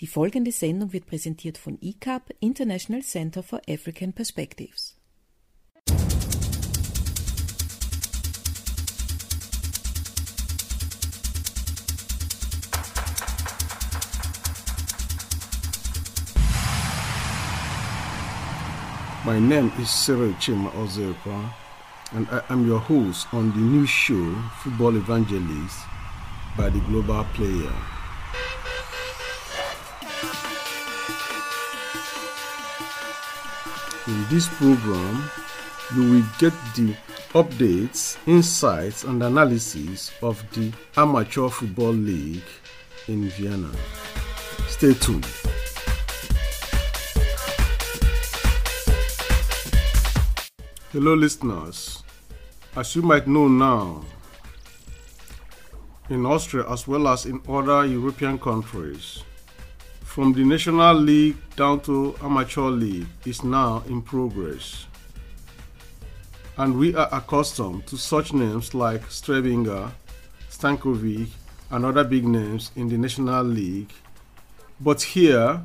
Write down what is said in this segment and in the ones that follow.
Die folgende Sendung wird präsentiert von ICAP, International Center for African Perspectives. My name is Cyril Chima Ozepa, and I am your host on the new show Football Evangelist by the Global Player. In this program, you will get the updates, insights, and analysis of the Amateur Football League in Vienna. Stay tuned. Hello, listeners. As you might know now, in Austria as well as in other European countries, from the National League down to Amateur League is now in progress. And we are accustomed to such names like Strebinger, Stankovic, and other big names in the National League. But here,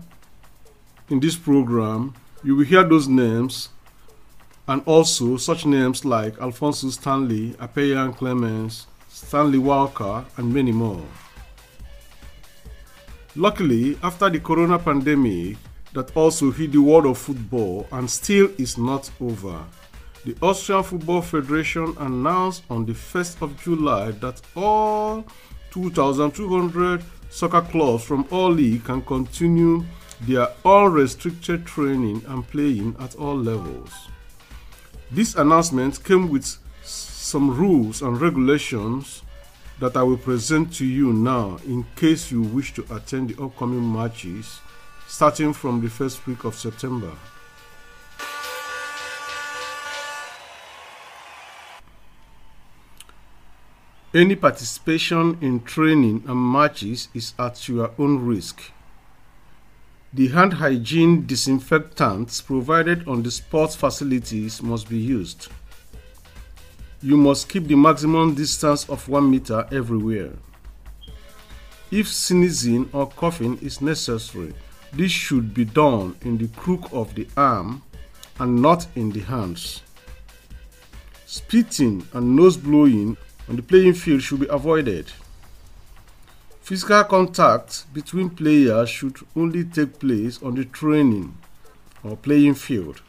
in this program, you will hear those names and also such names like Alfonso Stanley, Apeyan Clemens, Stanley Walker, and many more. Luckily, after the corona pandemic that also hit the world of football and still is not over, the Austrian Football Federation announced on the 1st of July that all 2,200 soccer clubs from all leagues can continue their unrestricted training and playing at all levels. This announcement came with some rules and regulations that I will present to you now in case you wish to attend the upcoming matches starting from the first week of September. Any participation in training and matches is at your own risk. The hand hygiene disinfectants provided on the sports facilities must be used. You must keep the maximum distance of 1 meter everywhere. If sneezing or coughing is necessary, this should be done in the crook of the arm and not in the hands. Spitting and nose blowing on the playing field should be avoided. Physical contact between players should only take place on the training or playing field.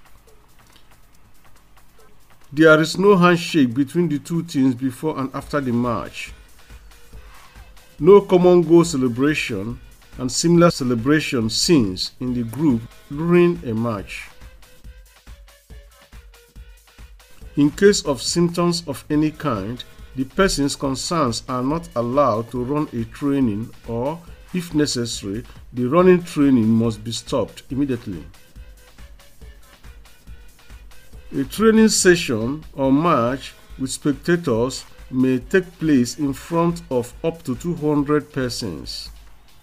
There is no handshake between the two teams before and after the match. No common goal celebration and similar celebration scenes in the group during a match. In case of symptoms of any kind, the persons concerned are not allowed to run a training or, if necessary, the running training must be stopped immediately. A training session or match with spectators may take place in front of up to 200 persons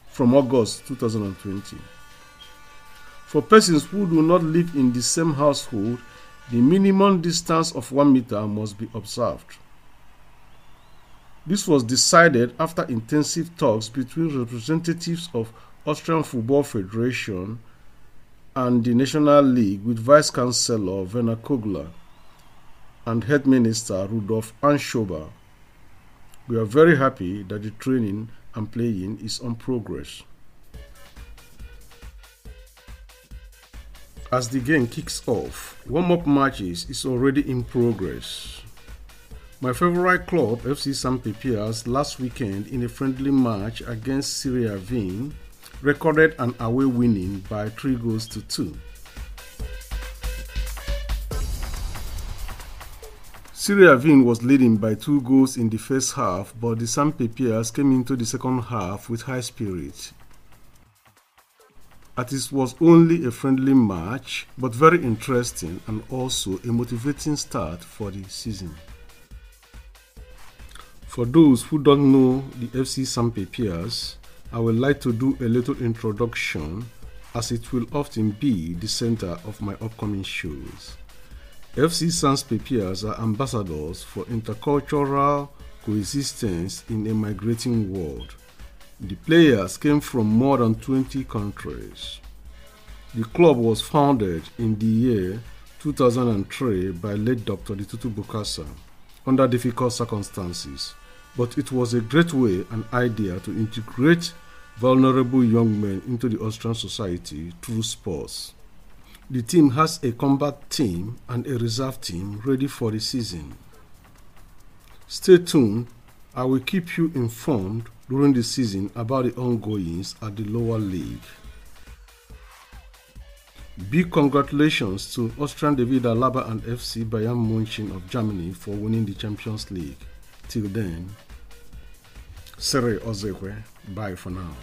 from August 2020. For persons who do not live in the same household, the minimum distance of 1 meter must be observed. This was decided after intensive talks between representatives of Austrian Football Federation and the National League with Vice Chancellor Werner Kogler and Head Minister Rudolf Anschober. We are very happy that the training and playing is on progress. As the game kicks off, warm-up matches is already in progress. My favorite club, FC San Pepias, last weekend in a friendly match against Syria Vin recorded an away winning by 3 goals to 2. Syria Vin was leading by 2 goals in the first half, but the San Pepias came into the second half with high spirit. It was only a friendly match, but very interesting and also a motivating start for the season. For those who don't know the FC San Pepias, I would like to do a little introduction as it will often be the center of my upcoming shows. FC Sans Pepias are ambassadors for intercultural coexistence in a migrating world. The players came from more than 20 countries. The club was founded in the year 2003 by late Dr. Ditutu Bukasa under difficult circumstances, but it was a great way and idea to integrate vulnerable young men into the Austrian society through sports. The team has a combat team and a reserve team ready for the season. Stay tuned, I will keep you informed during the season about the ongoings at the lower league. Big congratulations to Austrian David Alaba and FC Bayern München of Germany for winning the Champions League. Till then, Sere Ozekwe, bye for now.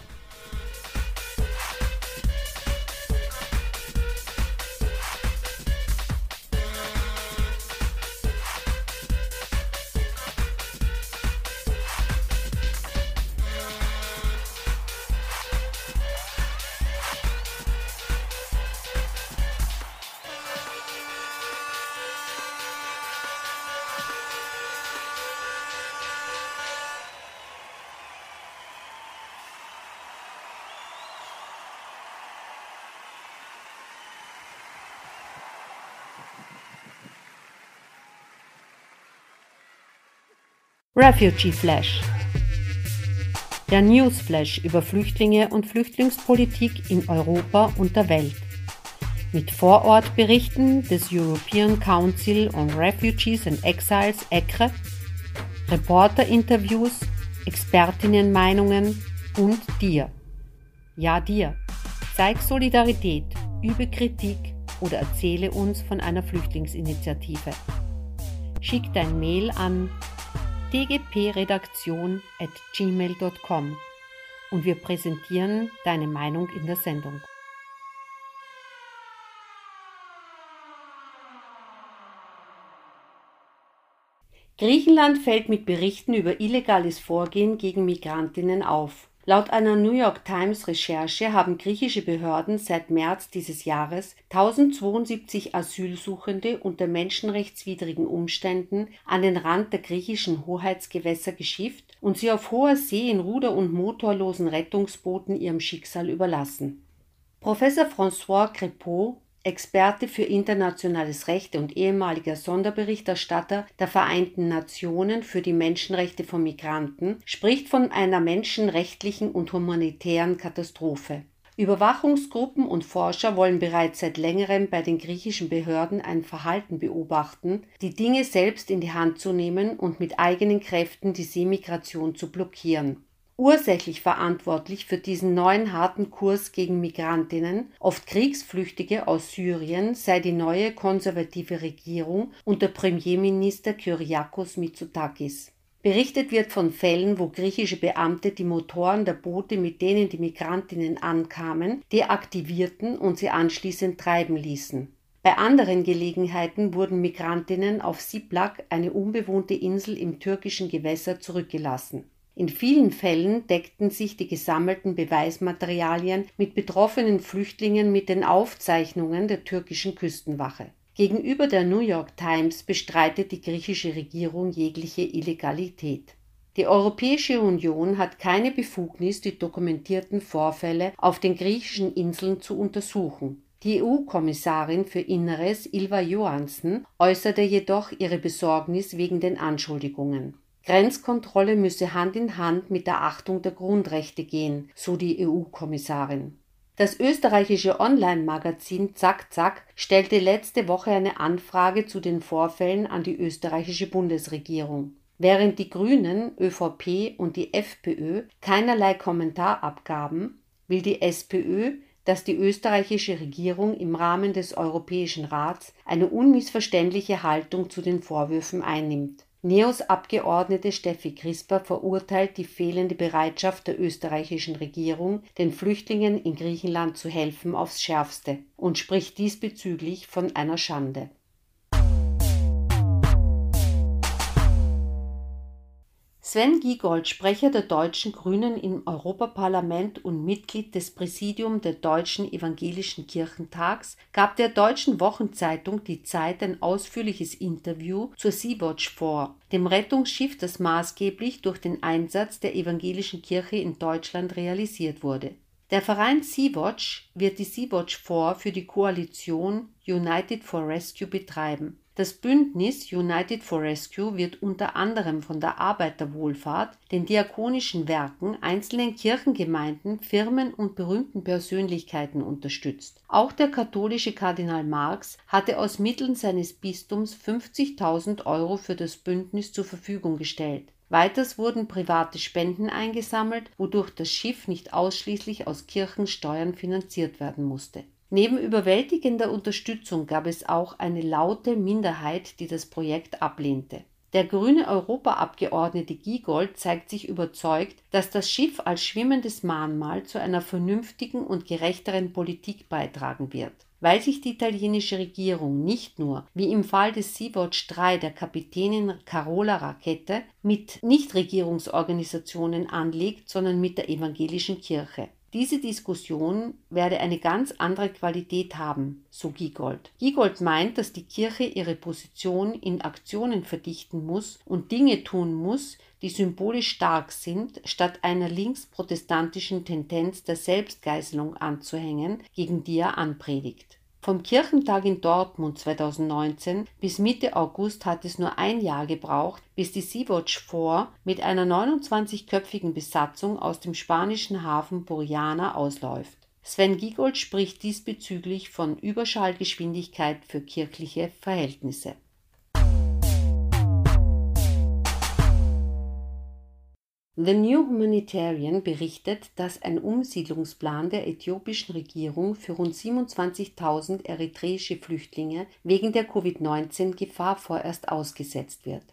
Refugee Flash. Der Newsflash über Flüchtlinge und Flüchtlingspolitik in Europa und der Welt. Mit Vorortberichten des European Council on Refugees and Exiles ECRE, Reporterinterviews, Expertinnenmeinungen und dir. Ja, dir. Zeig Solidarität, übe Kritik oder erzähle uns von einer Flüchtlingsinitiative. Schick dein Mail an dgpredaktion at gmail.com und wir präsentieren deine Meinung in der Sendung. Griechenland fällt mit Berichten über illegales Vorgehen gegen Migrantinnen auf. Laut einer New York Times Recherche haben griechische Behörden seit März dieses Jahres 1072 Asylsuchende unter menschenrechtswidrigen Umständen an den Rand der griechischen Hoheitsgewässer geschifft und sie auf hoher See in ruder- und motorlosen Rettungsbooten ihrem Schicksal überlassen. Professor François Crépeau Experte für internationales Recht und ehemaliger Sonderberichterstatter der Vereinten Nationen für die Menschenrechte von Migranten, spricht von einer menschenrechtlichen und humanitären Katastrophe. Überwachungsgruppen und Forscher wollen bereits seit längerem bei den griechischen Behörden ein Verhalten beobachten, die Dinge selbst in die Hand zu nehmen und mit eigenen Kräften die Seemigration zu blockieren Ursächlich verantwortlich für diesen neuen harten Kurs gegen Migrantinnen, oft Kriegsflüchtige aus Syrien, sei die neue konservative Regierung unter Premierminister Kyriakos Mitsotakis. Berichtet wird von Fällen, wo griechische Beamte die Motoren der Boote, mit denen die Migrantinnen ankamen, deaktivierten und sie anschließend treiben ließen. Bei anderen Gelegenheiten wurden Migrantinnen auf Siplak, eine unbewohnte Insel im türkischen Gewässer, zurückgelassen. In vielen Fällen deckten sich die gesammelten Beweismaterialien mit betroffenen Flüchtlingen mit den Aufzeichnungen der türkischen Küstenwache. Gegenüber der New York Times bestreitet die griechische Regierung jegliche Illegalität. Die Europäische Union hat keine Befugnis, die dokumentierten Vorfälle auf den griechischen Inseln zu untersuchen. Die EU-Kommissarin für Inneres Ilva Johansson äußerte jedoch ihre Besorgnis wegen den Anschuldigungen. Grenzkontrolle müsse Hand in Hand mit der Achtung der Grundrechte gehen, so die EU-Kommissarin. Das österreichische Online-Magazin Zack Zack stellte letzte Woche eine Anfrage zu den Vorfällen an die österreichische Bundesregierung. Während die Grünen, ÖVP und die FPÖ keinerlei Kommentar abgaben, will die SPÖ, dass die österreichische Regierung im Rahmen des Europäischen Rats eine unmissverständliche Haltung zu den Vorwürfen einnimmt. NEOS-Abgeordnete Steffi Crisper verurteilt die fehlende Bereitschaft der österreichischen Regierung, den Flüchtlingen in Griechenland zu helfen, aufs Schärfste und spricht diesbezüglich von einer Schande. Sven Giegold, Sprecher der deutschen Grünen im Europaparlament und Mitglied des Präsidium der Deutschen Evangelischen Kirchentags, gab der deutschen Wochenzeitung Die Zeit ein ausführliches Interview zur Sea-Watch vor, dem Rettungsschiff, das maßgeblich durch den Einsatz der evangelischen Kirche in Deutschland realisiert wurde. Der Verein Sea-Watch wird die Sea-Watch 4 für die Koalition United for Rescue betreiben. Das Bündnis United for Rescue wird unter anderem von der Arbeiterwohlfahrt, den diakonischen Werken, einzelnen Kirchengemeinden, Firmen und berühmten Persönlichkeiten unterstützt. Auch der katholische Kardinal Marx hatte aus Mitteln seines Bistums 50.000 Euro für das Bündnis zur Verfügung gestellt. Weiters wurden private Spenden eingesammelt, wodurch das Schiff nicht ausschließlich aus Kirchensteuern finanziert werden musste Neben überwältigender Unterstützung gab es auch eine laute Minderheit, die das Projekt ablehnte. Der grüne Europaabgeordnete Giegold zeigt sich überzeugt, dass das Schiff als schwimmendes Mahnmal zu einer vernünftigen und gerechteren Politik beitragen wird. Weil sich die italienische Regierung nicht nur, wie im Fall des Sea-Watch 3 der Kapitänin Carola Rakete, mit Nichtregierungsorganisationen anlegt, sondern mit der evangelischen Kirche. Diese Diskussion werde eine ganz andere Qualität haben, so Giegold. Giegold meint, dass die Kirche ihre Position in Aktionen verdichten muss und Dinge tun muss, die symbolisch stark sind, statt einer linksprotestantischen Tendenz der Selbstgeißelung anzuhängen, gegen die er anpredigt. Vom Kirchentag in Dortmund 2019 bis Mitte August hat es nur ein Jahr gebraucht, bis die Sea-Watch 4 mit einer 29-köpfigen Besatzung aus dem spanischen Hafen Buriana ausläuft. Sven Giegold spricht diesbezüglich von Überschallgeschwindigkeit für kirchliche Verhältnisse. The New Humanitarian berichtet, dass ein Umsiedlungsplan der äthiopischen Regierung für rund 27.000 eritreische Flüchtlinge wegen der Covid-19-Gefahr vorerst ausgesetzt wird.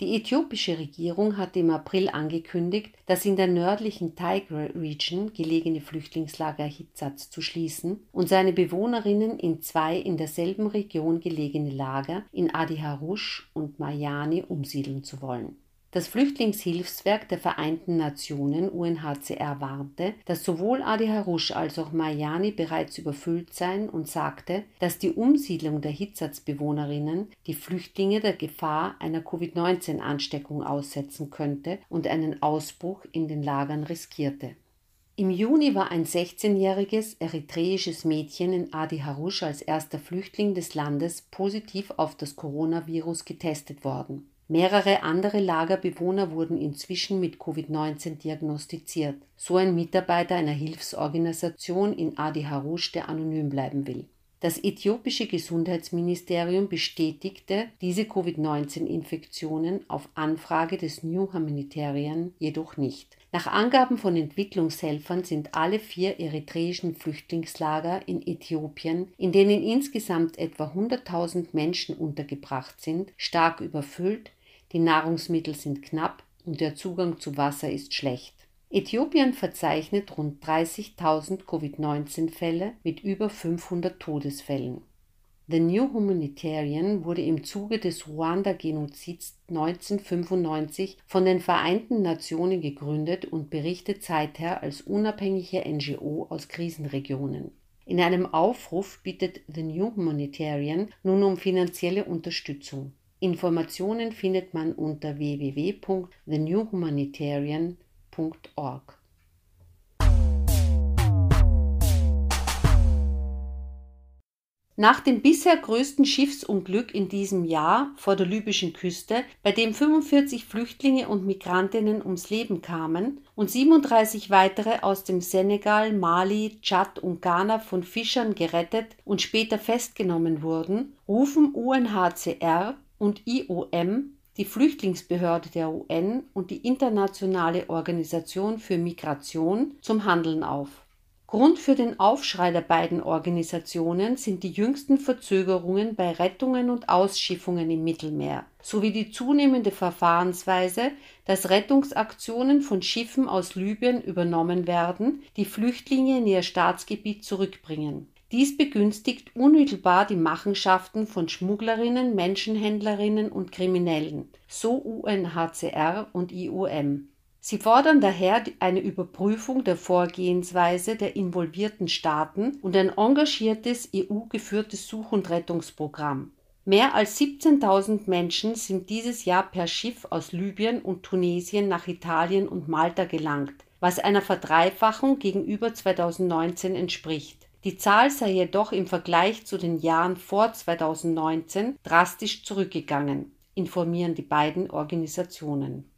Die äthiopische Regierung hatte im April angekündigt, das in der nördlichen Tigray Region gelegene Flüchtlingslager Hitsatz zu schließen und seine Bewohnerinnen in zwei in derselben Region gelegene Lager in Adi Harush und Mayani umsiedeln zu wollen. Das Flüchtlingshilfswerk der Vereinten Nationen UNHCR warnte, dass sowohl Adi Harush als auch Mayani bereits überfüllt seien und sagte, dass die Umsiedlung der Hitzatz-Bewohnerinnen die Flüchtlinge der Gefahr einer Covid-19-Ansteckung aussetzen könnte und einen Ausbruch in den Lagern riskierte. Im Juni war ein 16-jähriges eritreisches Mädchen in Adi Harush als erster Flüchtling des Landes positiv auf das Coronavirus getestet worden. Mehrere andere Lagerbewohner wurden inzwischen mit Covid-19 diagnostiziert, so ein Mitarbeiter einer Hilfsorganisation in Adi Harush, der anonym bleiben will. Das äthiopische Gesundheitsministerium bestätigte diese Covid-19-Infektionen auf Anfrage des New Humanitarian jedoch nicht. Nach Angaben von Entwicklungshelfern sind alle vier eritreischen Flüchtlingslager in Äthiopien, in denen insgesamt etwa 100.000 Menschen untergebracht sind, stark überfüllt, die Nahrungsmittel sind knapp und der Zugang zu Wasser ist schlecht. Äthiopien verzeichnet rund 30.000 Covid-19-Fälle mit über 500 Todesfällen. The New Humanitarian wurde im Zuge des Ruanda-Genozids 1995 von den Vereinten Nationen gegründet und berichtet seither als unabhängige NGO aus Krisenregionen. In einem Aufruf bittet The New Humanitarian nun um finanzielle Unterstützung. Informationen findet man unter www.thenewhumanitarian.org. Nach dem bisher größten Schiffsunglück in diesem Jahr vor der libyschen Küste, bei dem 45 Flüchtlinge und Migrantinnen ums Leben kamen und 37 weitere aus dem Senegal, Mali, Tschad und Ghana von Fischern gerettet und später festgenommen wurden, rufen UNHCR und IOM, die Flüchtlingsbehörde der UN und die Internationale Organisation für Migration zum Handeln auf. Grund für den Aufschrei der beiden Organisationen sind die jüngsten Verzögerungen bei Rettungen und Ausschiffungen im Mittelmeer sowie die zunehmende Verfahrensweise, dass Rettungsaktionen von Schiffen aus Libyen übernommen werden, die Flüchtlinge in ihr Staatsgebiet zurückbringen. Dies begünstigt unmittelbar die Machenschaften von Schmugglerinnen, Menschenhändlerinnen und Kriminellen, so UNHCR und IOM. Sie fordern daher eine Überprüfung der Vorgehensweise der involvierten Staaten und ein engagiertes EU-geführtes Such- und Rettungsprogramm. Mehr als 17.000 Menschen sind dieses Jahr per Schiff aus Libyen und Tunesien nach Italien und Malta gelangt, was einer Verdreifachung gegenüber 2019 entspricht. Die Zahl sei jedoch im Vergleich zu den Jahren vor 2019 drastisch zurückgegangen, informieren die beiden Organisationen.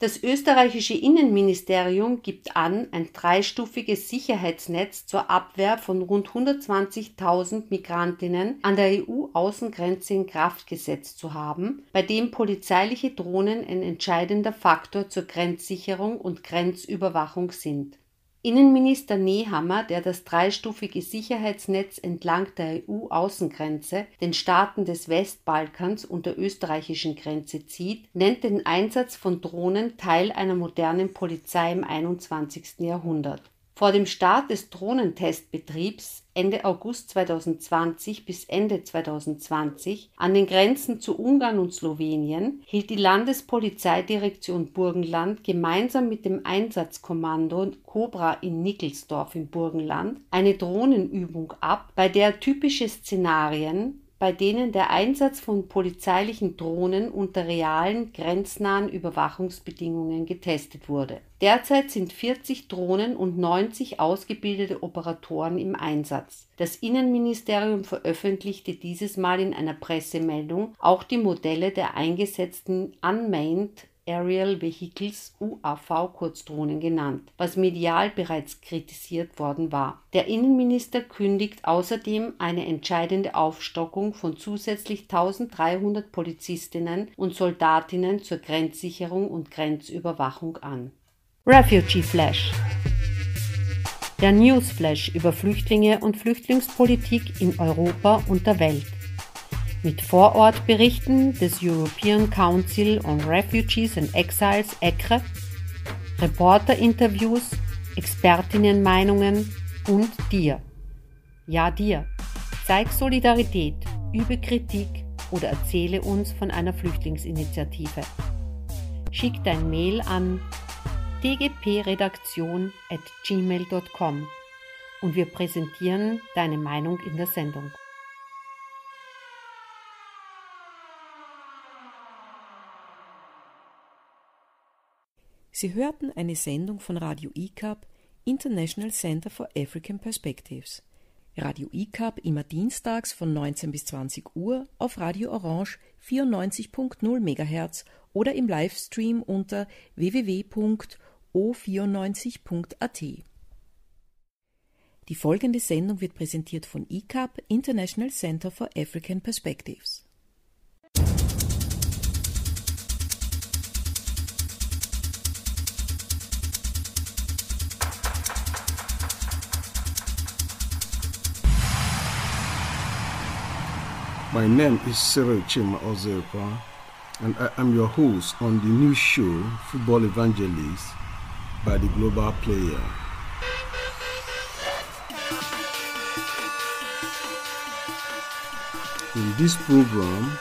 Das österreichische Innenministerium gibt an, ein dreistufiges Sicherheitsnetz zur Abwehr von rund 120.000 Migrantinnen an der EU-Außengrenze in Kraft gesetzt zu haben, bei dem polizeiliche Drohnen ein entscheidender Faktor zur Grenzsicherung und Grenzüberwachung sind Innenminister Nehammer, der das dreistufige Sicherheitsnetz entlang der EU-Außengrenze, den Staaten des Westbalkans und der österreichischen Grenze zieht, nennt den Einsatz von Drohnen Teil einer modernen Polizei im 21. Jahrhundert vor dem Start des Drohnentestbetriebs Ende August 2020 bis Ende 2020 an den Grenzen zu Ungarn und Slowenien hielt die Landespolizeidirektion Burgenland gemeinsam mit dem Einsatzkommando Cobra in Nickelsdorf im Burgenland eine Drohnenübung ab, bei der typische Szenarien bei denen der Einsatz von polizeilichen Drohnen unter realen grenznahen Überwachungsbedingungen getestet wurde. Derzeit sind 40 Drohnen und 90 ausgebildete Operatoren im Einsatz. Das Innenministerium veröffentlichte dieses Mal in einer Pressemeldung auch die Modelle der eingesetzten Unmanned Aerial Vehicles UAV Kurzdrohnen genannt, was medial bereits kritisiert worden war. Der Innenminister kündigt außerdem eine entscheidende Aufstockung von zusätzlich 1300 Polizistinnen und Soldatinnen zur Grenzsicherung und Grenzüberwachung an. Refugee Flash der Newsflash über Flüchtlinge und Flüchtlingspolitik in Europa und der Welt mit Vorortberichten des European Council on Refugees and Exiles ECRE, Reporterinterviews, Expertinnenmeinungen und dir. Ja, dir. Zeig Solidarität, übe Kritik oder erzähle uns von einer Flüchtlingsinitiative. Schick dein Mail an dgpredaktion at gmail.com und wir präsentieren deine Meinung in der Sendung. Sie hörten eine Sendung von Radio ICAP, International Center for African Perspectives. Radio ICAP immer dienstags von 19 bis 20 Uhr auf Radio Orange 94.0 MHz oder im Livestream unter www.o94.at. Die folgende Sendung wird präsentiert von ICAP, International Center for African Perspectives. My name is Cyril Chima Ozepa, and I am your host on the new show Football Evangelist by the Global Player. In this program,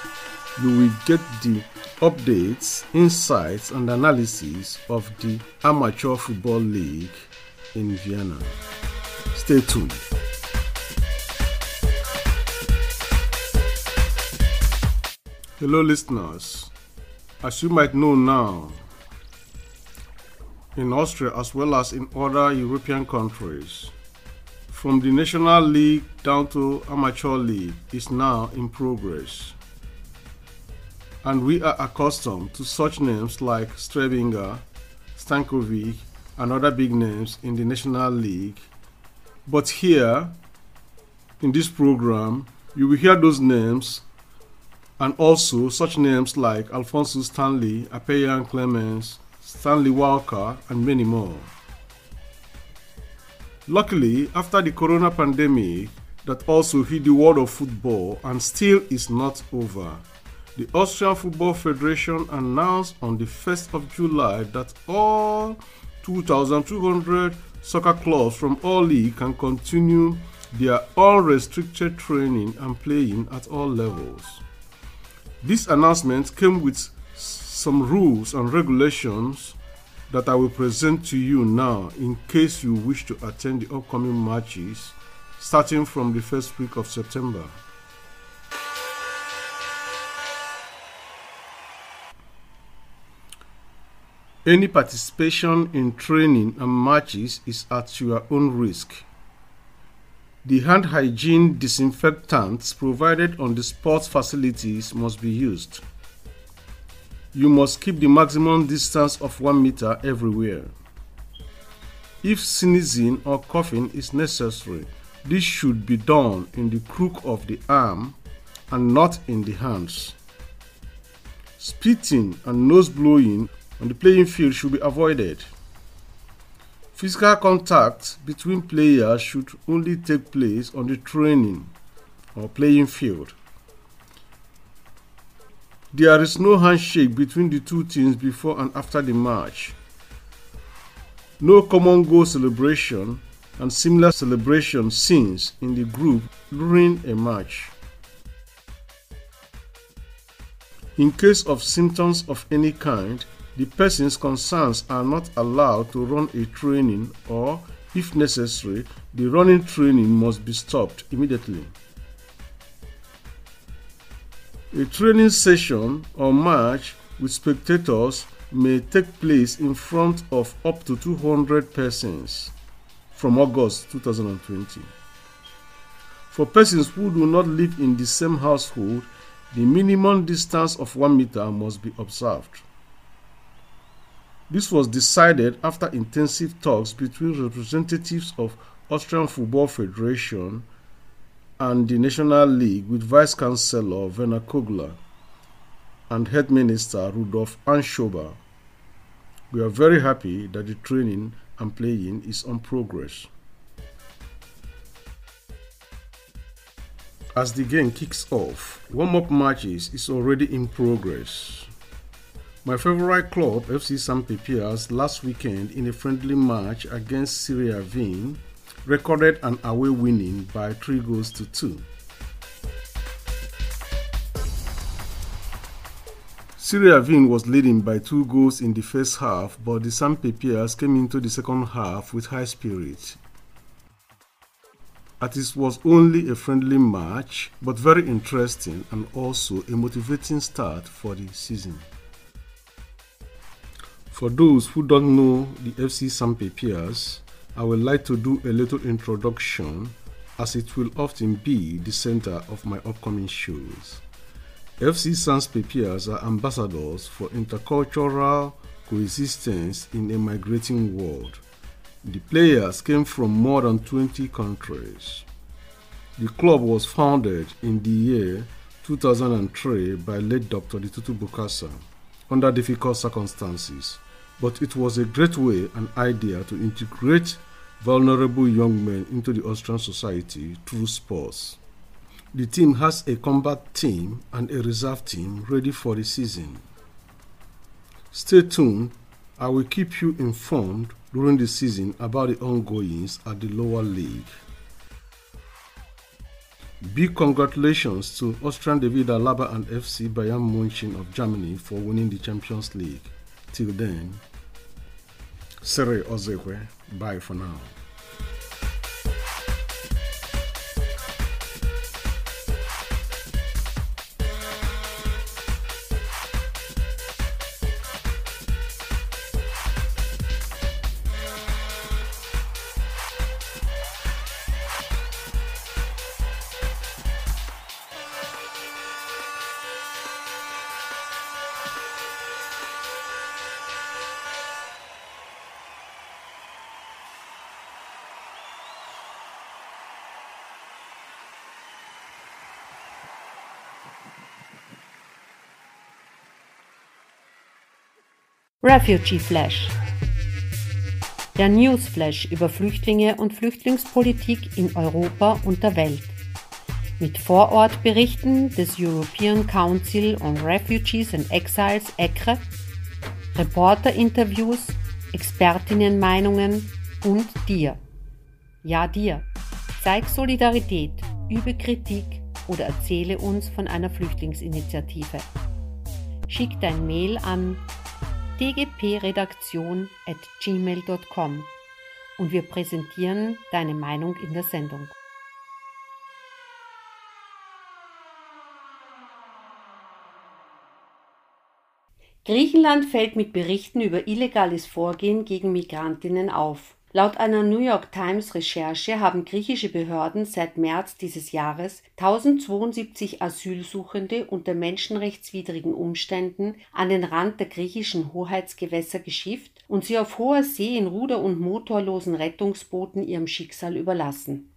you will get the updates, insights, and analysis of the Amateur Football League in Vienna. Stay tuned. Hello, listeners. As you might know now, in Austria as well as in other European countries, from the National League down to Amateur League is now in progress. And we are accustomed to such names like Strebinger, Stankovic, and other big names in the National League. But here, in this program, you will hear those names and also such names like Alfonso Stanley, Apeyan Clemens, Stanley Walker, and many more. Luckily, after the corona pandemic that also hit the world of football and still is not over, the Austrian Football Federation announced on the 1st of July that all 2,200 soccer clubs from all leagues can continue their unrestricted training and playing at all levels. This announcement came with some rules and regulations that I will present to you now in case you wish to attend the upcoming matches starting from the first week of September. Any participation in training and matches is at your own risk. The hand hygiene disinfectants provided on the sports facilities must be used. You must keep the maximum distance of 1 meter everywhere. If sneezing or coughing is necessary, this should be done in the crook of the arm and not in the hands. Spitting and nose blowing on the playing field should be avoided. Physical contact between players should only take place on the training or playing field. There is no handshake between the two teams before and after the match. No common goal celebration and similar celebration scenes in the group during a match. In case of symptoms of any kind, the persons concerned are not allowed to run a training or, if necessary, the running training must be stopped immediately. A training session or match with spectators may take place in front of up to 200 persons from August 2020. For persons who do not live in the same household, the minimum distance of 1 meter must be observed. This was decided after intensive talks between representatives of Austrian Football Federation and the National League with Vice Chancellor Werner Kogler and Head Minister Rudolf Anschober. We are very happy that the training and playing is on progress. As the game kicks off, warm-up matches is already in progress. My favorite club, FC San Pepias, last weekend in a friendly match against Syria Vin, recorded an away winning by 3 goals to 2. Syria Vin was leading by 2 goals in the first half, but the San Pepias came into the second half with high spirit. It was only a friendly match, but very interesting and also a motivating start for the season. For those who don't know the FC San Pepias, I would like to do a little introduction as it will often be the center of my upcoming shows. FC Sans Pepias are ambassadors for intercultural coexistence in a migrating world. The players came from more than 20 countries. The club was founded in the year 2003 by late Dr. Ditutu Bukasa under difficult circumstances but it was a great way and idea to integrate vulnerable young men into the Austrian society through sports. The team has a combat team and a reserve team ready for the season. Stay tuned, I will keep you informed during the season about the ongoings at the lower league. Big congratulations to Austrian David Alaba and FC Bayern München of Germany for winning the Champions League. Till then, Sere Ozekwe, bye for now. Refugee Flash. Der Newsflash über Flüchtlinge und Flüchtlingspolitik in Europa und der Welt. Mit Vorortberichten des European Council on Refugees and Exiles ECRE, Reporterinterviews, Expertinnenmeinungen und dir. Ja, dir. Zeig Solidarität, übe Kritik oder erzähle uns von einer Flüchtlingsinitiative. Schick dein Mail an dgpredaktion@gmail.com und wir präsentieren deine Meinung in der Sendung. Griechenland fällt mit Berichten über illegales Vorgehen gegen Migrantinnen auf. Laut einer New York Times Recherche haben griechische Behörden seit März dieses Jahres 1072 Asylsuchende unter menschenrechtswidrigen Umständen an den Rand der griechischen Hoheitsgewässer geschifft und sie auf hoher See in ruder- und motorlosen Rettungsbooten ihrem Schicksal überlassen.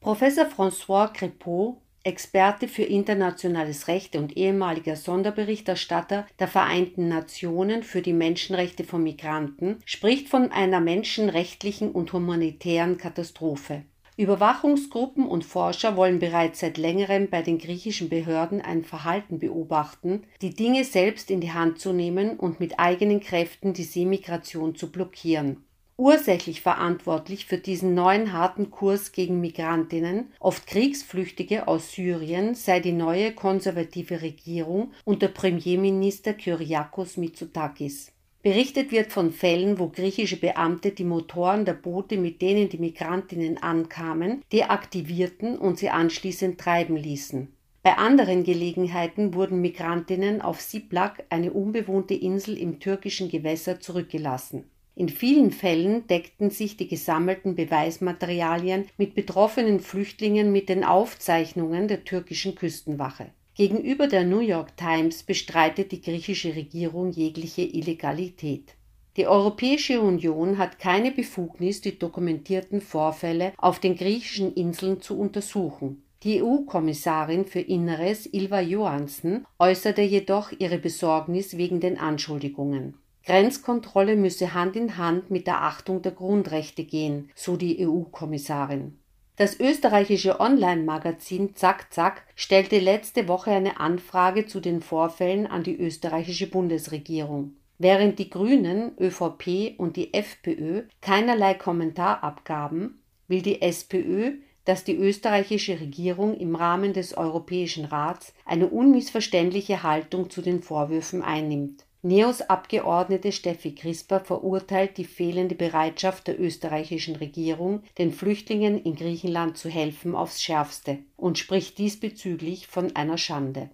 Professor François Crépeau Experte für internationales Recht und ehemaliger Sonderberichterstatter der Vereinten Nationen für die Menschenrechte von Migranten, spricht von einer menschenrechtlichen und humanitären Katastrophe. Überwachungsgruppen und Forscher wollen bereits seit längerem bei den griechischen Behörden ein Verhalten beobachten, die Dinge selbst in die Hand zu nehmen und mit eigenen Kräften die Seemigration zu blockieren Ursächlich verantwortlich für diesen neuen harten Kurs gegen Migrantinnen, oft Kriegsflüchtige aus Syrien, sei die neue konservative Regierung unter Premierminister Kyriakos Mitsotakis. Berichtet wird von Fällen, wo griechische Beamte die Motoren der Boote, mit denen die Migrantinnen ankamen, deaktivierten und sie anschließend treiben ließen. Bei anderen Gelegenheiten wurden Migrantinnen auf Siplak, eine unbewohnte Insel im türkischen Gewässer, zurückgelassen. In vielen Fällen deckten sich die gesammelten Beweismaterialien mit betroffenen Flüchtlingen mit den Aufzeichnungen der türkischen Küstenwache. Gegenüber der New York Times bestreitet die griechische Regierung jegliche Illegalität. Die Europäische Union hat keine Befugnis, die dokumentierten Vorfälle auf den griechischen Inseln zu untersuchen. Die EU-Kommissarin für Inneres Ilva Johansson äußerte jedoch ihre Besorgnis wegen den Anschuldigungen. Grenzkontrolle müsse Hand in Hand mit der Achtung der Grundrechte gehen, so die EU-Kommissarin. Das österreichische Online-Magazin Zack Zack stellte letzte Woche eine Anfrage zu den Vorfällen an die österreichische Bundesregierung. Während die Grünen, ÖVP und die FPÖ keinerlei Kommentar abgaben, will die SPÖ, dass die österreichische Regierung im Rahmen des Europäischen Rats eine unmissverständliche Haltung zu den Vorwürfen einnimmt. NEOS-Abgeordnete Steffi Crisper verurteilt die fehlende Bereitschaft der österreichischen Regierung, den Flüchtlingen in Griechenland zu helfen, aufs Schärfste und spricht diesbezüglich von einer Schande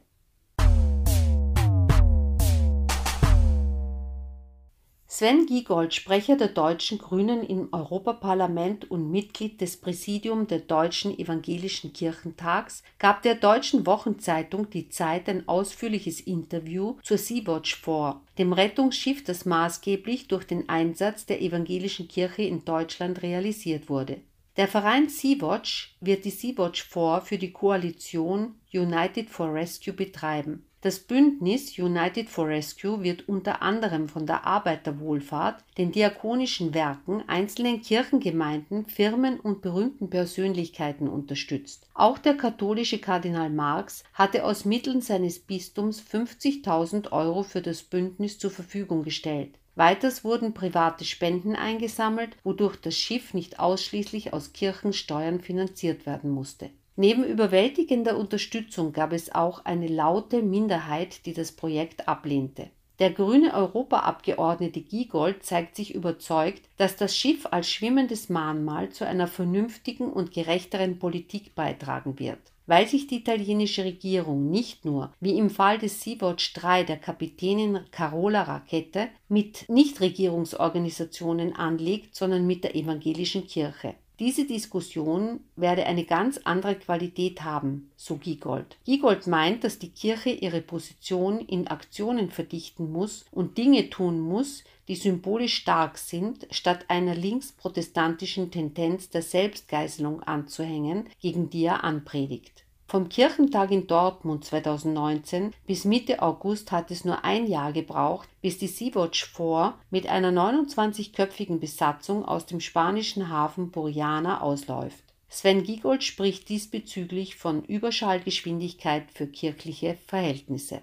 Sven Giegold, Sprecher der deutschen Grünen im Europaparlament und Mitglied des Präsidium der Deutschen Evangelischen Kirchentags, gab der deutschen Wochenzeitung Die Zeit ein ausführliches Interview zur Sea-Watch vor, dem Rettungsschiff, das maßgeblich durch den Einsatz der evangelischen Kirche in Deutschland realisiert wurde. Der Verein Sea-Watch wird die Sea-Watch 4 für die Koalition United for Rescue betreiben das Bündnis United for Rescue wird unter anderem von der Arbeiterwohlfahrt, den diakonischen Werken, einzelnen Kirchengemeinden, Firmen und berühmten Persönlichkeiten unterstützt. Auch der katholische Kardinal Marx hatte aus Mitteln seines Bistums 50.000 Euro für das Bündnis zur Verfügung gestellt. Weiters wurden private Spenden eingesammelt, wodurch das Schiff nicht ausschließlich aus Kirchensteuern finanziert werden musste Neben überwältigender Unterstützung gab es auch eine laute Minderheit, die das Projekt ablehnte. Der grüne Europaabgeordnete Giegold zeigt sich überzeugt, dass das Schiff als schwimmendes Mahnmal zu einer vernünftigen und gerechteren Politik beitragen wird. Weil sich die italienische Regierung nicht nur, wie im Fall des Sea-Watch 3 der Kapitänin Carola Rakete, mit Nichtregierungsorganisationen anlegt, sondern mit der evangelischen Kirche. Diese Diskussion werde eine ganz andere Qualität haben, so Giegold. Giegold meint, dass die Kirche ihre Position in Aktionen verdichten muss und Dinge tun muss, die symbolisch stark sind, statt einer linksprotestantischen Tendenz der Selbstgeißelung anzuhängen, gegen die er anpredigt. Vom Kirchentag in Dortmund 2019 bis Mitte August hat es nur ein Jahr gebraucht, bis die Sea-Watch 4 mit einer 29-köpfigen Besatzung aus dem spanischen Hafen Boriana ausläuft. Sven Giegold spricht diesbezüglich von Überschallgeschwindigkeit für kirchliche Verhältnisse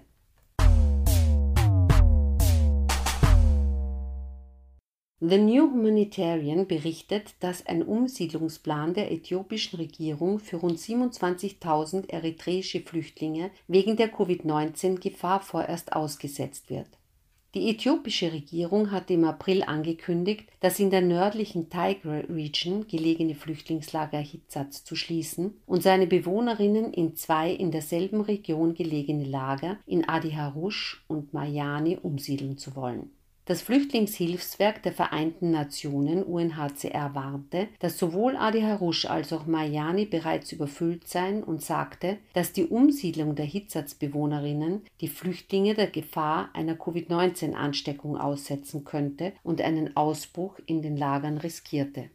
The New Humanitarian berichtet, dass ein Umsiedlungsplan der äthiopischen Regierung für rund 27.000 eritreische Flüchtlinge wegen der Covid-19-Gefahr vorerst ausgesetzt wird. Die äthiopische Regierung hatte im April angekündigt, das in der nördlichen Tigray Region gelegene Flüchtlingslager Hizatz zu schließen und seine Bewohnerinnen in zwei in derselben Region gelegene Lager in Adi Harush und Mayani umsiedeln zu wollen das Flüchtlingshilfswerk der Vereinten Nationen UNHCR warnte, dass sowohl Adi Harush als auch Mayani bereits überfüllt seien und sagte, dass die Umsiedlung der Hitzatz-Bewohnerinnen die Flüchtlinge der Gefahr einer Covid-19-Ansteckung aussetzen könnte und einen Ausbruch in den Lagern riskierte.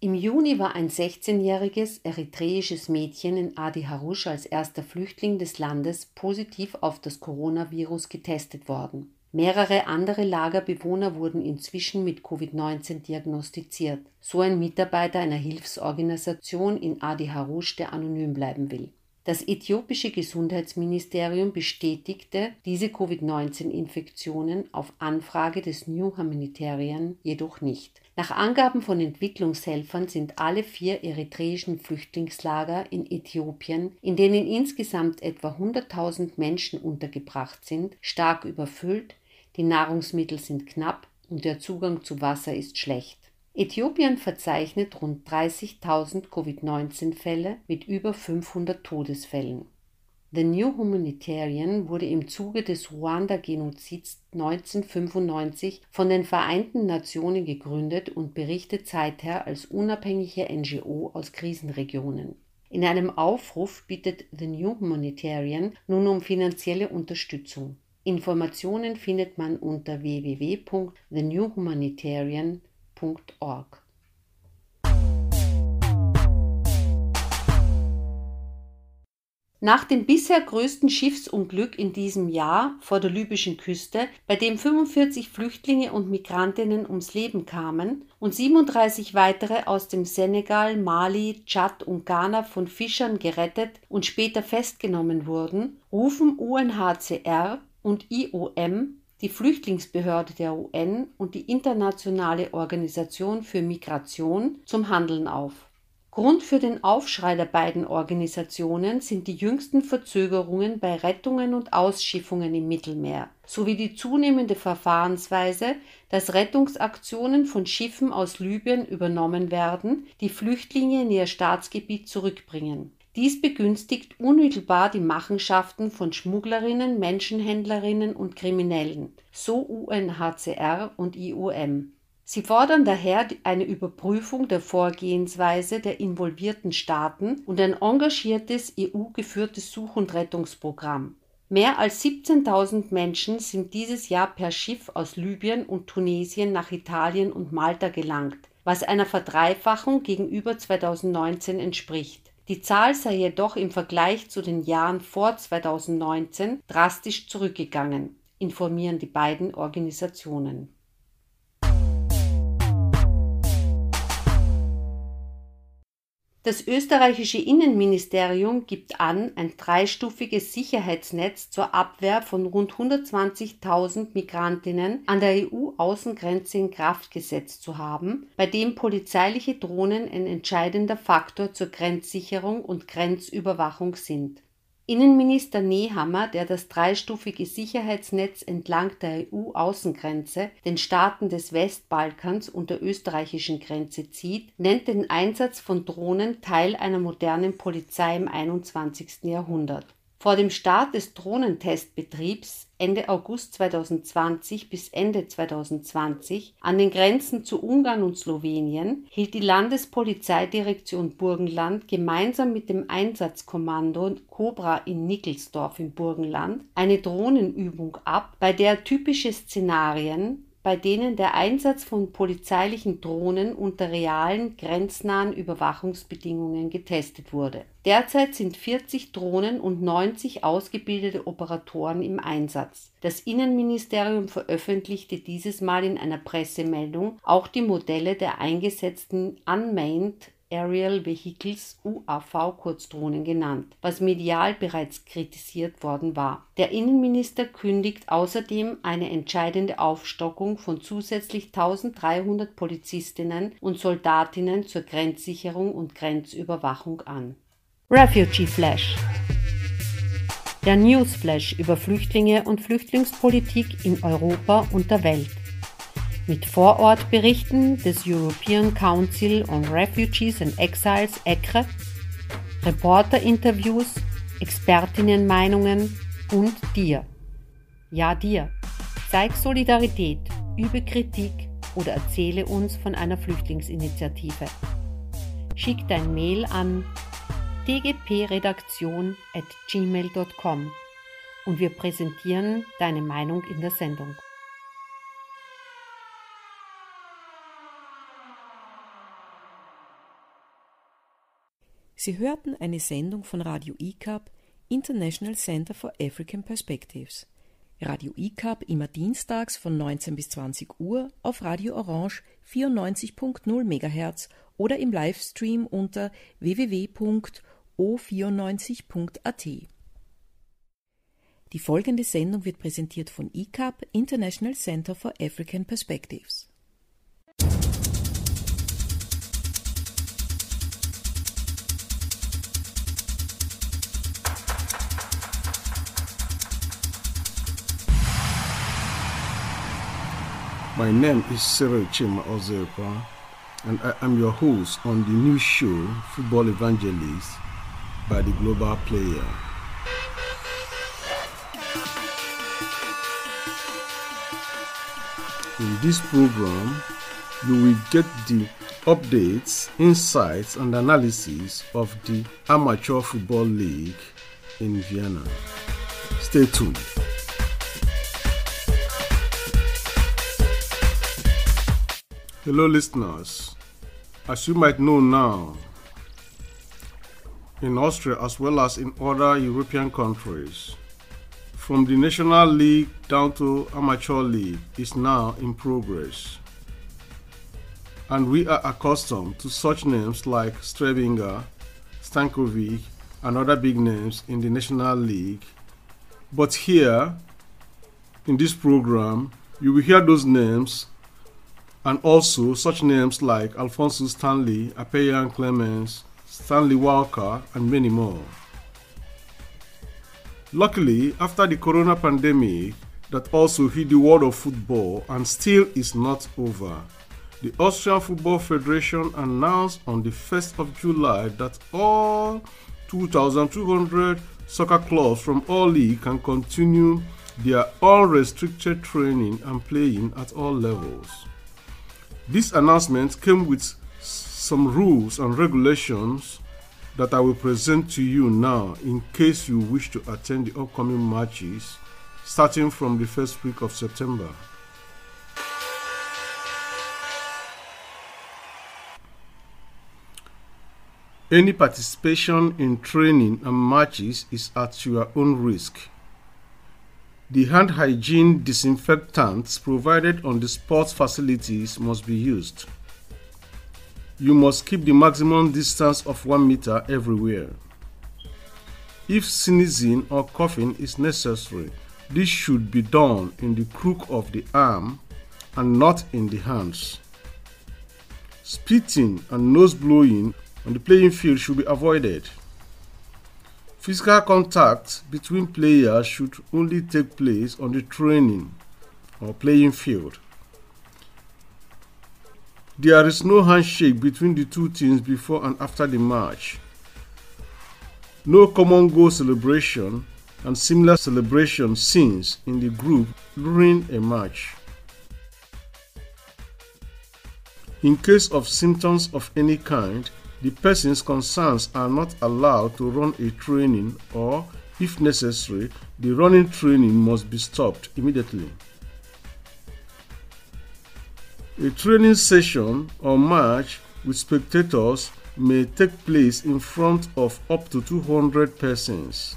Im Juni war ein 16-jähriges eritreisches Mädchen in Adi Harush als erster Flüchtling des Landes positiv auf das Coronavirus getestet worden. Mehrere andere Lagerbewohner wurden inzwischen mit Covid-19 diagnostiziert, so ein Mitarbeiter einer Hilfsorganisation in Adi Harush, der anonym bleiben will. Das äthiopische Gesundheitsministerium bestätigte diese Covid-19-Infektionen auf Anfrage des New Humanitarian jedoch nicht. Nach Angaben von Entwicklungshelfern sind alle vier eritreischen Flüchtlingslager in Äthiopien, in denen insgesamt etwa 100.000 Menschen untergebracht sind, stark überfüllt, die Nahrungsmittel sind knapp und der Zugang zu Wasser ist schlecht. Äthiopien verzeichnet rund 30.000 Covid-19-Fälle mit über 500 Todesfällen. The New Humanitarian wurde im Zuge des Ruanda-Genozids 1995 von den Vereinten Nationen gegründet und berichtet seither als unabhängige NGO aus Krisenregionen. In einem Aufruf bittet The New Humanitarian nun um finanzielle Unterstützung. Informationen findet man unter www.thenewhumanitarian.org. Nach dem bisher größten Schiffsunglück in diesem Jahr vor der libyschen Küste, bei dem 45 Flüchtlinge und Migrantinnen ums Leben kamen und 37 weitere aus dem Senegal, Mali, Tschad und Ghana von Fischern gerettet und später festgenommen wurden, rufen UNHCR und IOM, die Flüchtlingsbehörde der UN und die Internationale Organisation für Migration zum Handeln auf. Grund für den Aufschrei der beiden Organisationen sind die jüngsten Verzögerungen bei Rettungen und Ausschiffungen im Mittelmeer sowie die zunehmende Verfahrensweise, dass Rettungsaktionen von Schiffen aus Libyen übernommen werden, die Flüchtlinge in ihr Staatsgebiet zurückbringen. Dies begünstigt unmittelbar die Machenschaften von Schmugglerinnen, Menschenhändlerinnen und Kriminellen, so UNHCR und IOM. Sie fordern daher eine Überprüfung der Vorgehensweise der involvierten Staaten und ein engagiertes EU-geführtes Such- und Rettungsprogramm. Mehr als 17.000 Menschen sind dieses Jahr per Schiff aus Libyen und Tunesien nach Italien und Malta gelangt, was einer Verdreifachung gegenüber 2019 entspricht. Die Zahl sei jedoch im Vergleich zu den Jahren vor 2019 drastisch zurückgegangen, informieren die beiden Organisationen. Das österreichische Innenministerium gibt an, ein dreistufiges Sicherheitsnetz zur Abwehr von rund 120.000 Migrantinnen an der EU-Außengrenze in Kraft gesetzt zu haben, bei dem polizeiliche Drohnen ein entscheidender Faktor zur Grenzsicherung und Grenzüberwachung sind Innenminister Nehammer, der das dreistufige Sicherheitsnetz entlang der EU-Außengrenze, den Staaten des Westbalkans und der österreichischen Grenze zieht, nennt den Einsatz von Drohnen Teil einer modernen Polizei im 21. Jahrhundert vor dem Start des Drohnentestbetriebs Ende August 2020 bis Ende 2020 an den Grenzen zu Ungarn und Slowenien hielt die Landespolizeidirektion Burgenland gemeinsam mit dem Einsatzkommando Cobra in Nickelsdorf im Burgenland eine Drohnenübung ab, bei der typische Szenarien bei denen der Einsatz von polizeilichen Drohnen unter realen grenznahen Überwachungsbedingungen getestet wurde. Derzeit sind 40 Drohnen und 90 ausgebildete Operatoren im Einsatz. Das Innenministerium veröffentlichte dieses Mal in einer Pressemeldung auch die Modelle der eingesetzten Unmanned Aerial Vehicles UAV Kurzdrohnen genannt, was medial bereits kritisiert worden war. Der Innenminister kündigt außerdem eine entscheidende Aufstockung von zusätzlich 1300 Polizistinnen und Soldatinnen zur Grenzsicherung und Grenzüberwachung an. Refugee Flash der Newsflash über Flüchtlinge und Flüchtlingspolitik in Europa und der Welt. Mit Vorortberichten des European Council on Refugees and Exiles ECRE, Reporterinterviews, Expertinnenmeinungen und dir. Ja, dir. Zeig Solidarität, übe Kritik oder erzähle uns von einer Flüchtlingsinitiative. Schick dein Mail an dgpredaktion at gmail.com und wir präsentieren deine Meinung in der Sendung. Sie hörten eine Sendung von Radio ICAP, International Center for African Perspectives. Radio ICAP immer dienstags von 19 bis 20 Uhr auf Radio Orange 94.0 MHz oder im Livestream unter www.orange.de o94.at. Die folgende Sendung wird präsentiert von ICAP, International Center for African Perspectives. My name is Cyril Chima Ozepa, and I am your host on the new show Football Evangelist by the global player. In this program, you will get the updates, insights, and analysis of the Amateur Football League in Vienna. Stay tuned. Hello, listeners. As you might know now, in Austria as well as in other European countries. From the National League down to Amateur League is now in progress. And we are accustomed to such names like Strebinger, Stankovic, and other big names in the National League. But here, in this program, you will hear those names and also such names like Alfonso Stanley, Apeyan Clemens, Stanley Walker, and many more. Luckily, after the corona pandemic that also hit the world of football and still is not over, the Austrian Football Federation announced on the 1st of July that all 2,200 soccer clubs from all leagues can continue their unrestricted training and playing at all levels. This announcement came with some rules and regulations that I will present to you now in case you wish to attend the upcoming matches starting from the first week of September. Any participation in training and matches is at your own risk. The hand hygiene disinfectants provided on the sports facilities must be used. You must keep the maximum distance of 1 meter everywhere. If sneezing or coughing is necessary, this should be done in the crook of the arm and not in the hands. Spitting and nose blowing on the playing field should be avoided. Physical contact between players should only take place on the training or playing field. There is no handshake between the two teams before and after the match. No common goal celebration and similar celebration scenes in the group during a match. In case of symptoms of any kind, the persons concerned are not allowed to run a training or, if necessary, the running training must be stopped immediately. A training session or match with spectators may take place in front of up to 200 persons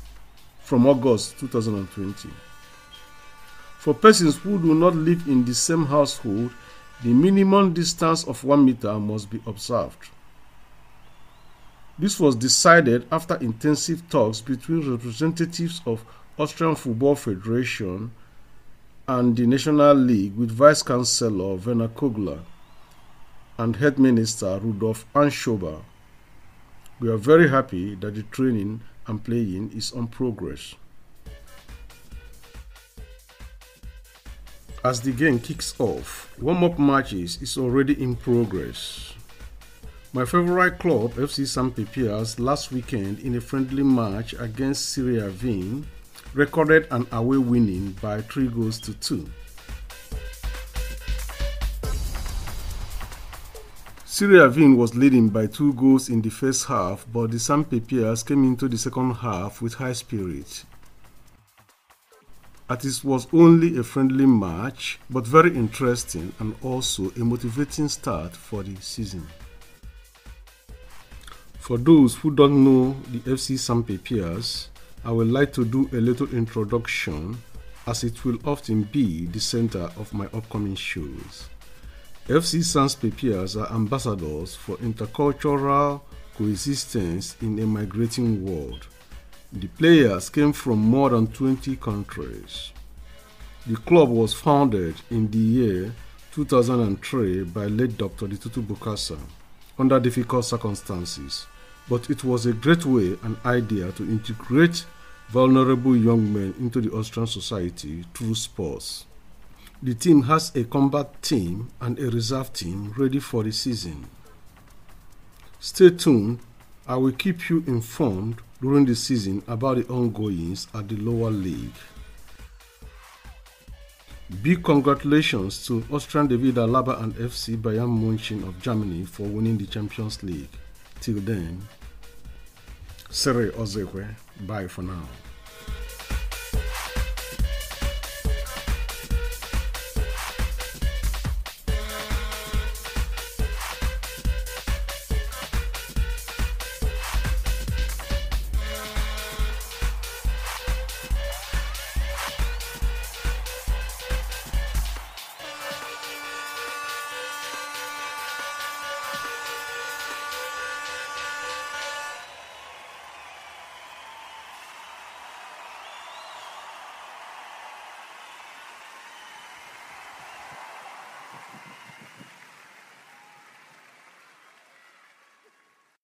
from August 2020. For persons who do not live in the same household, the minimum distance of 1 meter must be observed. This was decided after intensive talks between representatives of Austrian Football Federation and the National League with Vice Chancellor Werner Kogler and Head Minister Rudolf Anschober. We are very happy that the training and playing is on progress. As the game kicks off, warm-up matches is already in progress. My favorite club, FC San last weekend in a friendly match against Syria Vin recorded an away winning by 3 goals to 2. Syria Vin was leading by two goals in the first half, but the San came into the second half with high spirit. It was only a friendly match, but very interesting and also a motivating start for the season. For those who don't know the FC San Pepias, I would like to do a little introduction as it will often be the center of my upcoming shows. FC Sans Pepias are ambassadors for intercultural coexistence in a migrating world. The players came from more than 20 countries. The club was founded in the year 2003 by late Dr. Ditutu Bukasa under difficult circumstances but it was a great way and idea to integrate vulnerable young men into the Austrian society through sports. The team has a combat team and a reserve team ready for the season. Stay tuned, I will keep you informed during the season about the ongoings at the lower league. Big congratulations to Austrian David Alaba and FC Bayern München of Germany for winning the Champions League. Till then, Sere Ozekwe. Bye for now.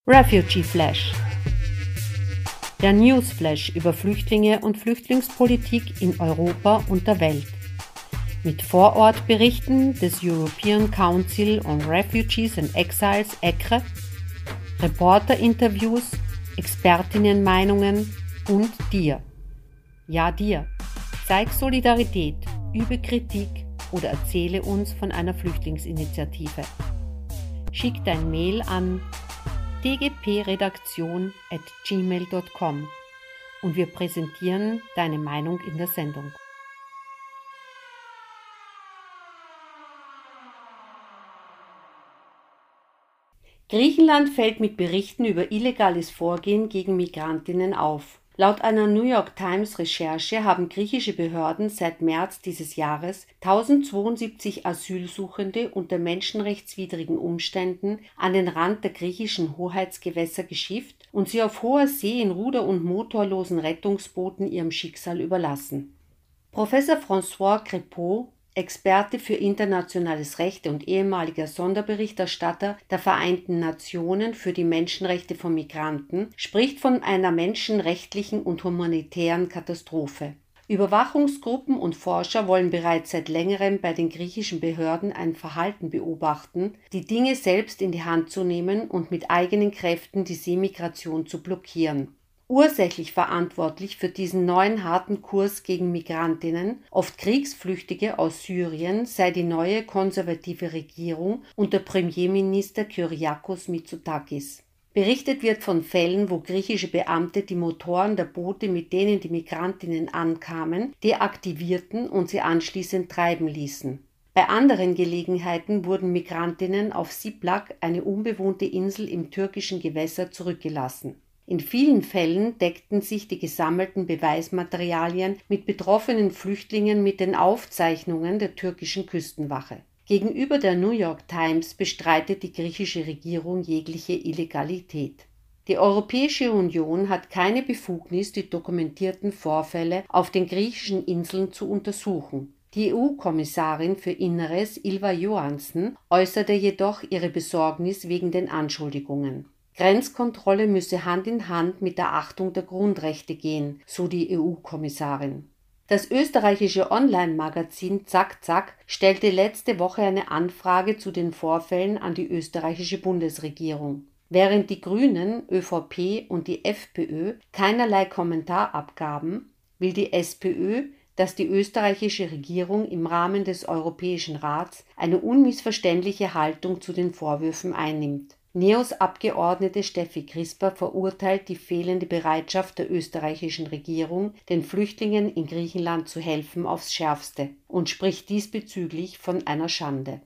Refugee Flash. Der Newsflash über Flüchtlinge und Flüchtlingspolitik in Europa und der Welt. Mit Vorortberichten des European Council on Refugees and Exiles ECRE, Reporterinterviews, Expertinnenmeinungen und dir. Ja, dir. Zeig Solidarität, übe Kritik oder erzähle uns von einer Flüchtlingsinitiative. Schick dein Mail an dgpredaktion.gmail.com und wir präsentieren deine Meinung in der Sendung. Griechenland fällt mit Berichten über illegales Vorgehen gegen Migrantinnen auf. Laut einer New York Times Recherche haben griechische Behörden seit März dieses Jahres 1072 Asylsuchende unter menschenrechtswidrigen Umständen an den Rand der griechischen Hoheitsgewässer geschifft und sie auf hoher See in ruder- und motorlosen Rettungsbooten ihrem Schicksal überlassen. Professor François Crépeau Experte für internationales Recht und ehemaliger Sonderberichterstatter der Vereinten Nationen für die Menschenrechte von Migranten, spricht von einer menschenrechtlichen und humanitären Katastrophe. Überwachungsgruppen und Forscher wollen bereits seit längerem bei den griechischen Behörden ein Verhalten beobachten, die Dinge selbst in die Hand zu nehmen und mit eigenen Kräften die Seemigration zu blockieren Ursächlich verantwortlich für diesen neuen harten Kurs gegen Migrantinnen, oft Kriegsflüchtige aus Syrien, sei die neue konservative Regierung unter Premierminister Kyriakos Mitsotakis. Berichtet wird von Fällen, wo griechische Beamte die Motoren der Boote, mit denen die Migrantinnen ankamen, deaktivierten und sie anschließend treiben ließen. Bei anderen Gelegenheiten wurden Migrantinnen auf Siplak, eine unbewohnte Insel im türkischen Gewässer, zurückgelassen. In vielen Fällen deckten sich die gesammelten Beweismaterialien mit betroffenen Flüchtlingen mit den Aufzeichnungen der türkischen Küstenwache. Gegenüber der New York Times bestreitet die griechische Regierung jegliche Illegalität. Die Europäische Union hat keine Befugnis, die dokumentierten Vorfälle auf den griechischen Inseln zu untersuchen. Die EU-Kommissarin für Inneres Ilva Johansson äußerte jedoch ihre Besorgnis wegen den Anschuldigungen. Grenzkontrolle müsse Hand in Hand mit der Achtung der Grundrechte gehen, so die EU-Kommissarin. Das österreichische Online-Magazin Zack Zack stellte letzte Woche eine Anfrage zu den Vorfällen an die österreichische Bundesregierung. Während die Grünen, ÖVP und die FPÖ keinerlei Kommentar abgaben, will die SPÖ, dass die österreichische Regierung im Rahmen des Europäischen Rats eine unmissverständliche Haltung zu den Vorwürfen einnimmt. NEOS-Abgeordnete Steffi Crisper verurteilt die fehlende Bereitschaft der österreichischen Regierung, den Flüchtlingen in Griechenland zu helfen, aufs Schärfste und spricht diesbezüglich von einer Schande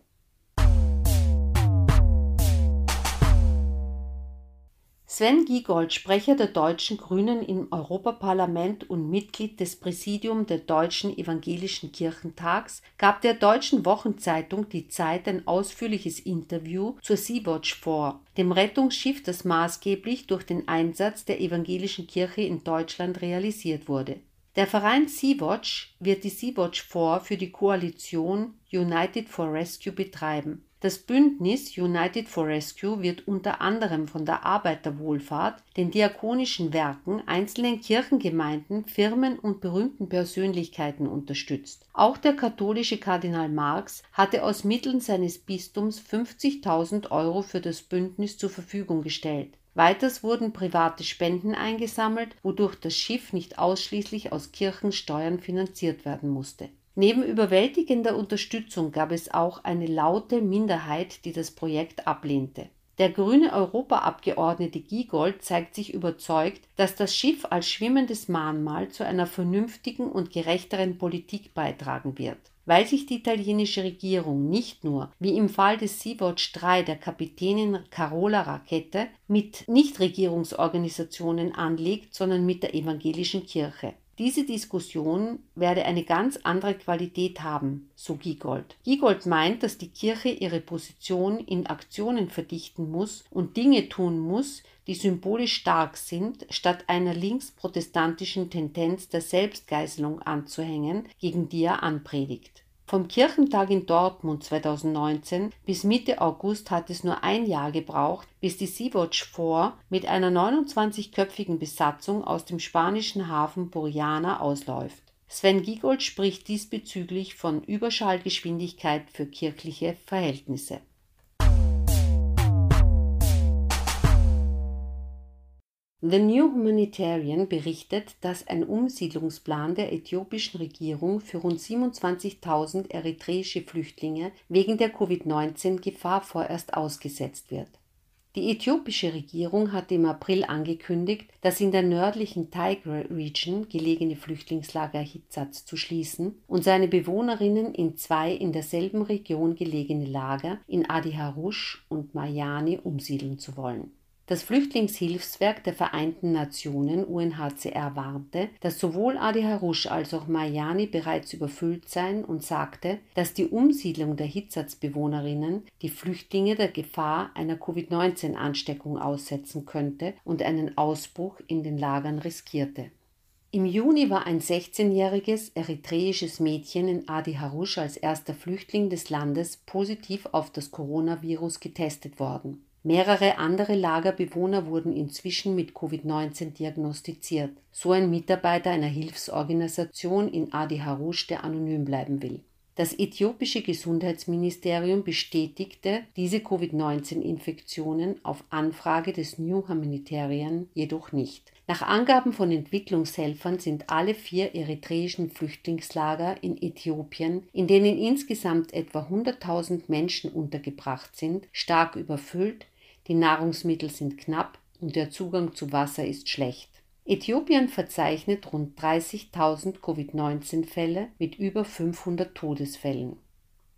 Sven Giegold, Sprecher der deutschen Grünen im Europaparlament und Mitglied des Präsidium der Deutschen Evangelischen Kirchentags, gab der Deutschen Wochenzeitung Die Zeit ein ausführliches Interview zur Sea-Watch vor, dem Rettungsschiff, das maßgeblich durch den Einsatz der evangelischen Kirche in Deutschland realisiert wurde. Der Verein Sea-Watch wird die Sea-Watch 4 für die Koalition United for Rescue betreiben das Bündnis United for Rescue wird unter anderem von der Arbeiterwohlfahrt, den diakonischen Werken, einzelnen Kirchengemeinden, Firmen und berühmten Persönlichkeiten unterstützt. Auch der katholische Kardinal Marx hatte aus Mitteln seines Bistums 50.000 Euro für das Bündnis zur Verfügung gestellt. Weiters wurden private Spenden eingesammelt, wodurch das Schiff nicht ausschließlich aus Kirchensteuern finanziert werden musste Neben überwältigender Unterstützung gab es auch eine laute Minderheit, die das Projekt ablehnte. Der grüne Europaabgeordnete Giegold zeigt sich überzeugt, dass das Schiff als schwimmendes Mahnmal zu einer vernünftigen und gerechteren Politik beitragen wird. Weil sich die italienische Regierung nicht nur, wie im Fall des Sea-Watch 3 der Kapitänin Carola Rakete, mit Nichtregierungsorganisationen anlegt, sondern mit der evangelischen Kirche. Diese Diskussion werde eine ganz andere Qualität haben, so Giegold. Giegold meint, dass die Kirche ihre Position in Aktionen verdichten muss und Dinge tun muss, die symbolisch stark sind, statt einer linksprotestantischen Tendenz der Selbstgeißelung anzuhängen, gegen die er anpredigt. Vom Kirchentag in Dortmund 2019 bis Mitte August hat es nur ein Jahr gebraucht, bis die Sea-Watch 4 mit einer 29-köpfigen Besatzung aus dem spanischen Hafen Buriana ausläuft. Sven Giegold spricht diesbezüglich von Überschallgeschwindigkeit für kirchliche Verhältnisse. The New Humanitarian berichtet, dass ein Umsiedlungsplan der äthiopischen Regierung für rund 27.000 eritreische Flüchtlinge wegen der Covid-19-Gefahr vorerst ausgesetzt wird. Die äthiopische Regierung hatte im April angekündigt, das in der nördlichen Tigray Region gelegene Flüchtlingslager Hitsatz zu schließen und seine Bewohnerinnen in zwei in derselben Region gelegene Lager in Adi Harush und Mayani umsiedeln zu wollen das Flüchtlingshilfswerk der Vereinten Nationen UNHCR warnte, dass sowohl Adi Harush als auch Mayani bereits überfüllt seien und sagte, dass die Umsiedlung der Hitzatz-Bewohnerinnen die Flüchtlinge der Gefahr einer Covid-19-Ansteckung aussetzen könnte und einen Ausbruch in den Lagern riskierte. Im Juni war ein 16-jähriges eritreisches Mädchen in Adi Harush als erster Flüchtling des Landes positiv auf das Coronavirus getestet worden. Mehrere andere Lagerbewohner wurden inzwischen mit Covid-19 diagnostiziert, so ein Mitarbeiter einer Hilfsorganisation in Adi Harush, der anonym bleiben will. Das äthiopische Gesundheitsministerium bestätigte diese Covid-19-Infektionen auf Anfrage des New Humanitarian jedoch nicht. Nach Angaben von Entwicklungshelfern sind alle vier eritreischen Flüchtlingslager in Äthiopien, in denen insgesamt etwa 100.000 Menschen untergebracht sind, stark überfüllt, die Nahrungsmittel sind knapp und der Zugang zu Wasser ist schlecht. Äthiopien verzeichnet rund 30.000 Covid-19-Fälle mit über 500 Todesfällen.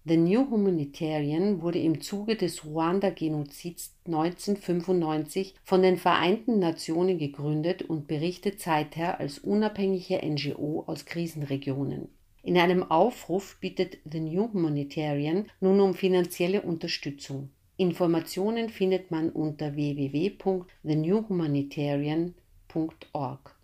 The New Humanitarian wurde im Zuge des Ruanda-Genozids 1995 von den Vereinten Nationen gegründet und berichtet seither als unabhängige NGO aus Krisenregionen. In einem Aufruf bittet The New Humanitarian nun um finanzielle Unterstützung. Informationen findet man unter www.thenewhumanitarian.org.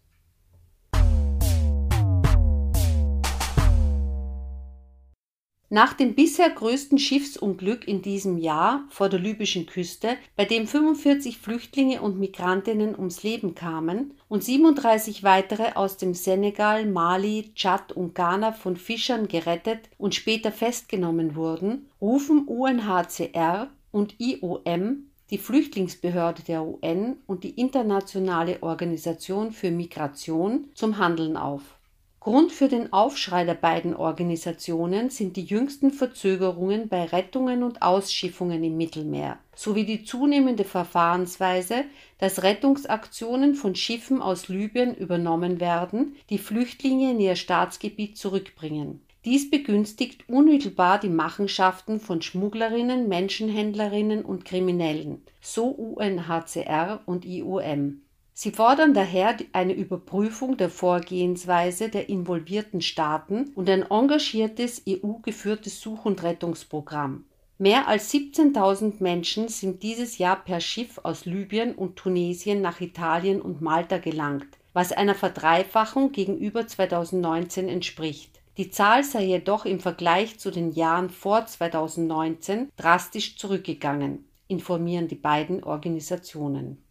Nach dem bisher größten Schiffsunglück in diesem Jahr vor der libyschen Küste, bei dem 45 Flüchtlinge und Migrantinnen ums Leben kamen und 37 weitere aus dem Senegal, Mali, Tschad und Ghana von Fischern gerettet und später festgenommen wurden, rufen UNHCR und IOM, die Flüchtlingsbehörde der UN und die Internationale Organisation für Migration zum Handeln auf. Grund für den Aufschrei der beiden Organisationen sind die jüngsten Verzögerungen bei Rettungen und Ausschiffungen im Mittelmeer sowie die zunehmende Verfahrensweise, dass Rettungsaktionen von Schiffen aus Libyen übernommen werden, die Flüchtlinge in ihr Staatsgebiet zurückbringen. Dies begünstigt unmittelbar die Machenschaften von Schmugglerinnen, Menschenhändlerinnen und Kriminellen, so UNHCR und IOM. Sie fordern daher eine Überprüfung der Vorgehensweise der involvierten Staaten und ein engagiertes EU-geführtes Such- und Rettungsprogramm. Mehr als 17.000 Menschen sind dieses Jahr per Schiff aus Libyen und Tunesien nach Italien und Malta gelangt, was einer Verdreifachung gegenüber 2019 entspricht. Die Zahl sei jedoch im Vergleich zu den Jahren vor 2019 drastisch zurückgegangen, informieren die beiden Organisationen.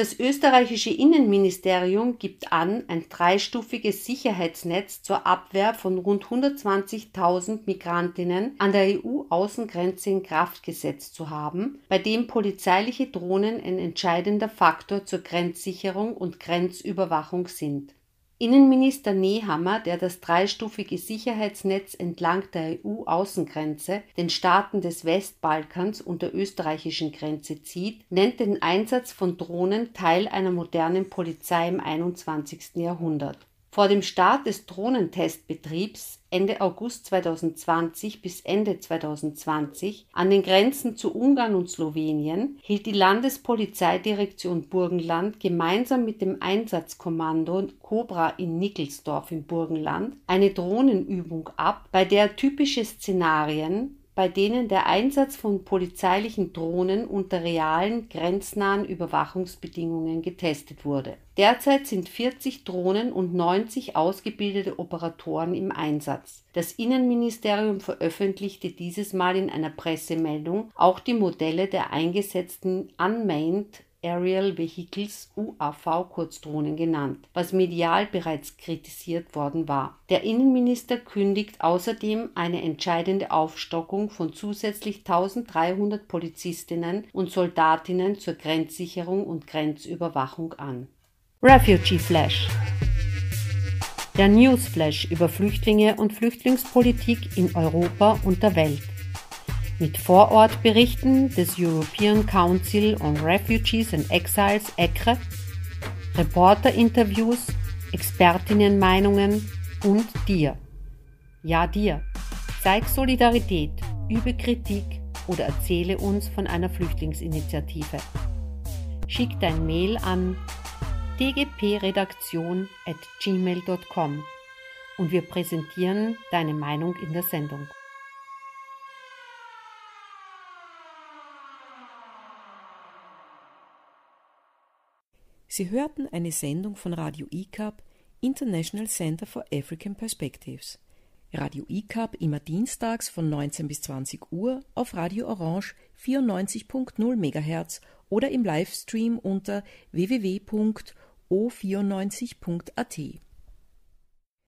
Das österreichische Innenministerium gibt an, ein dreistufiges Sicherheitsnetz zur Abwehr von rund 120.000 Migrantinnen an der EU-Außengrenze in Kraft gesetzt zu haben, bei dem polizeiliche Drohnen ein entscheidender Faktor zur Grenzsicherung und Grenzüberwachung sind Innenminister Nehammer, der das dreistufige Sicherheitsnetz entlang der EU-Außengrenze, den Staaten des Westbalkans und der österreichischen Grenze zieht, nennt den Einsatz von Drohnen Teil einer modernen Polizei im 21. Jahrhundert vor dem Start des Drohnentestbetriebs Ende August 2020 bis Ende 2020 an den Grenzen zu Ungarn und Slowenien hielt die Landespolizeidirektion Burgenland gemeinsam mit dem Einsatzkommando Cobra in Nickelsdorf im Burgenland eine Drohnenübung ab, bei der typische Szenarien bei denen der Einsatz von polizeilichen Drohnen unter realen grenznahen Überwachungsbedingungen getestet wurde. Derzeit sind 40 Drohnen und 90 ausgebildete Operatoren im Einsatz. Das Innenministerium veröffentlichte dieses Mal in einer Pressemeldung auch die Modelle der eingesetzten Unmanned Aerial Vehicles UAV Kurzdrohnen genannt, was medial bereits kritisiert worden war. Der Innenminister kündigt außerdem eine entscheidende Aufstockung von zusätzlich 1300 Polizistinnen und Soldatinnen zur Grenzsicherung und Grenzüberwachung an. Refugee Flash der Newsflash über Flüchtlinge und Flüchtlingspolitik in Europa und der Welt mit Vorortberichten des European Council on Refugees and Exiles ECRE, Reporterinterviews, Expertinnenmeinungen und dir. Ja, dir. Zeig Solidarität, übe Kritik oder erzähle uns von einer Flüchtlingsinitiative. Schick dein Mail an dgpredaktion at gmail.com und wir präsentieren deine Meinung in der Sendung. Sie hörten eine Sendung von Radio ICAP, International Center for African Perspectives. Radio ICAP immer dienstags von 19 bis 20 Uhr auf Radio Orange 94.0 MHz oder im Livestream unter www.o94.at.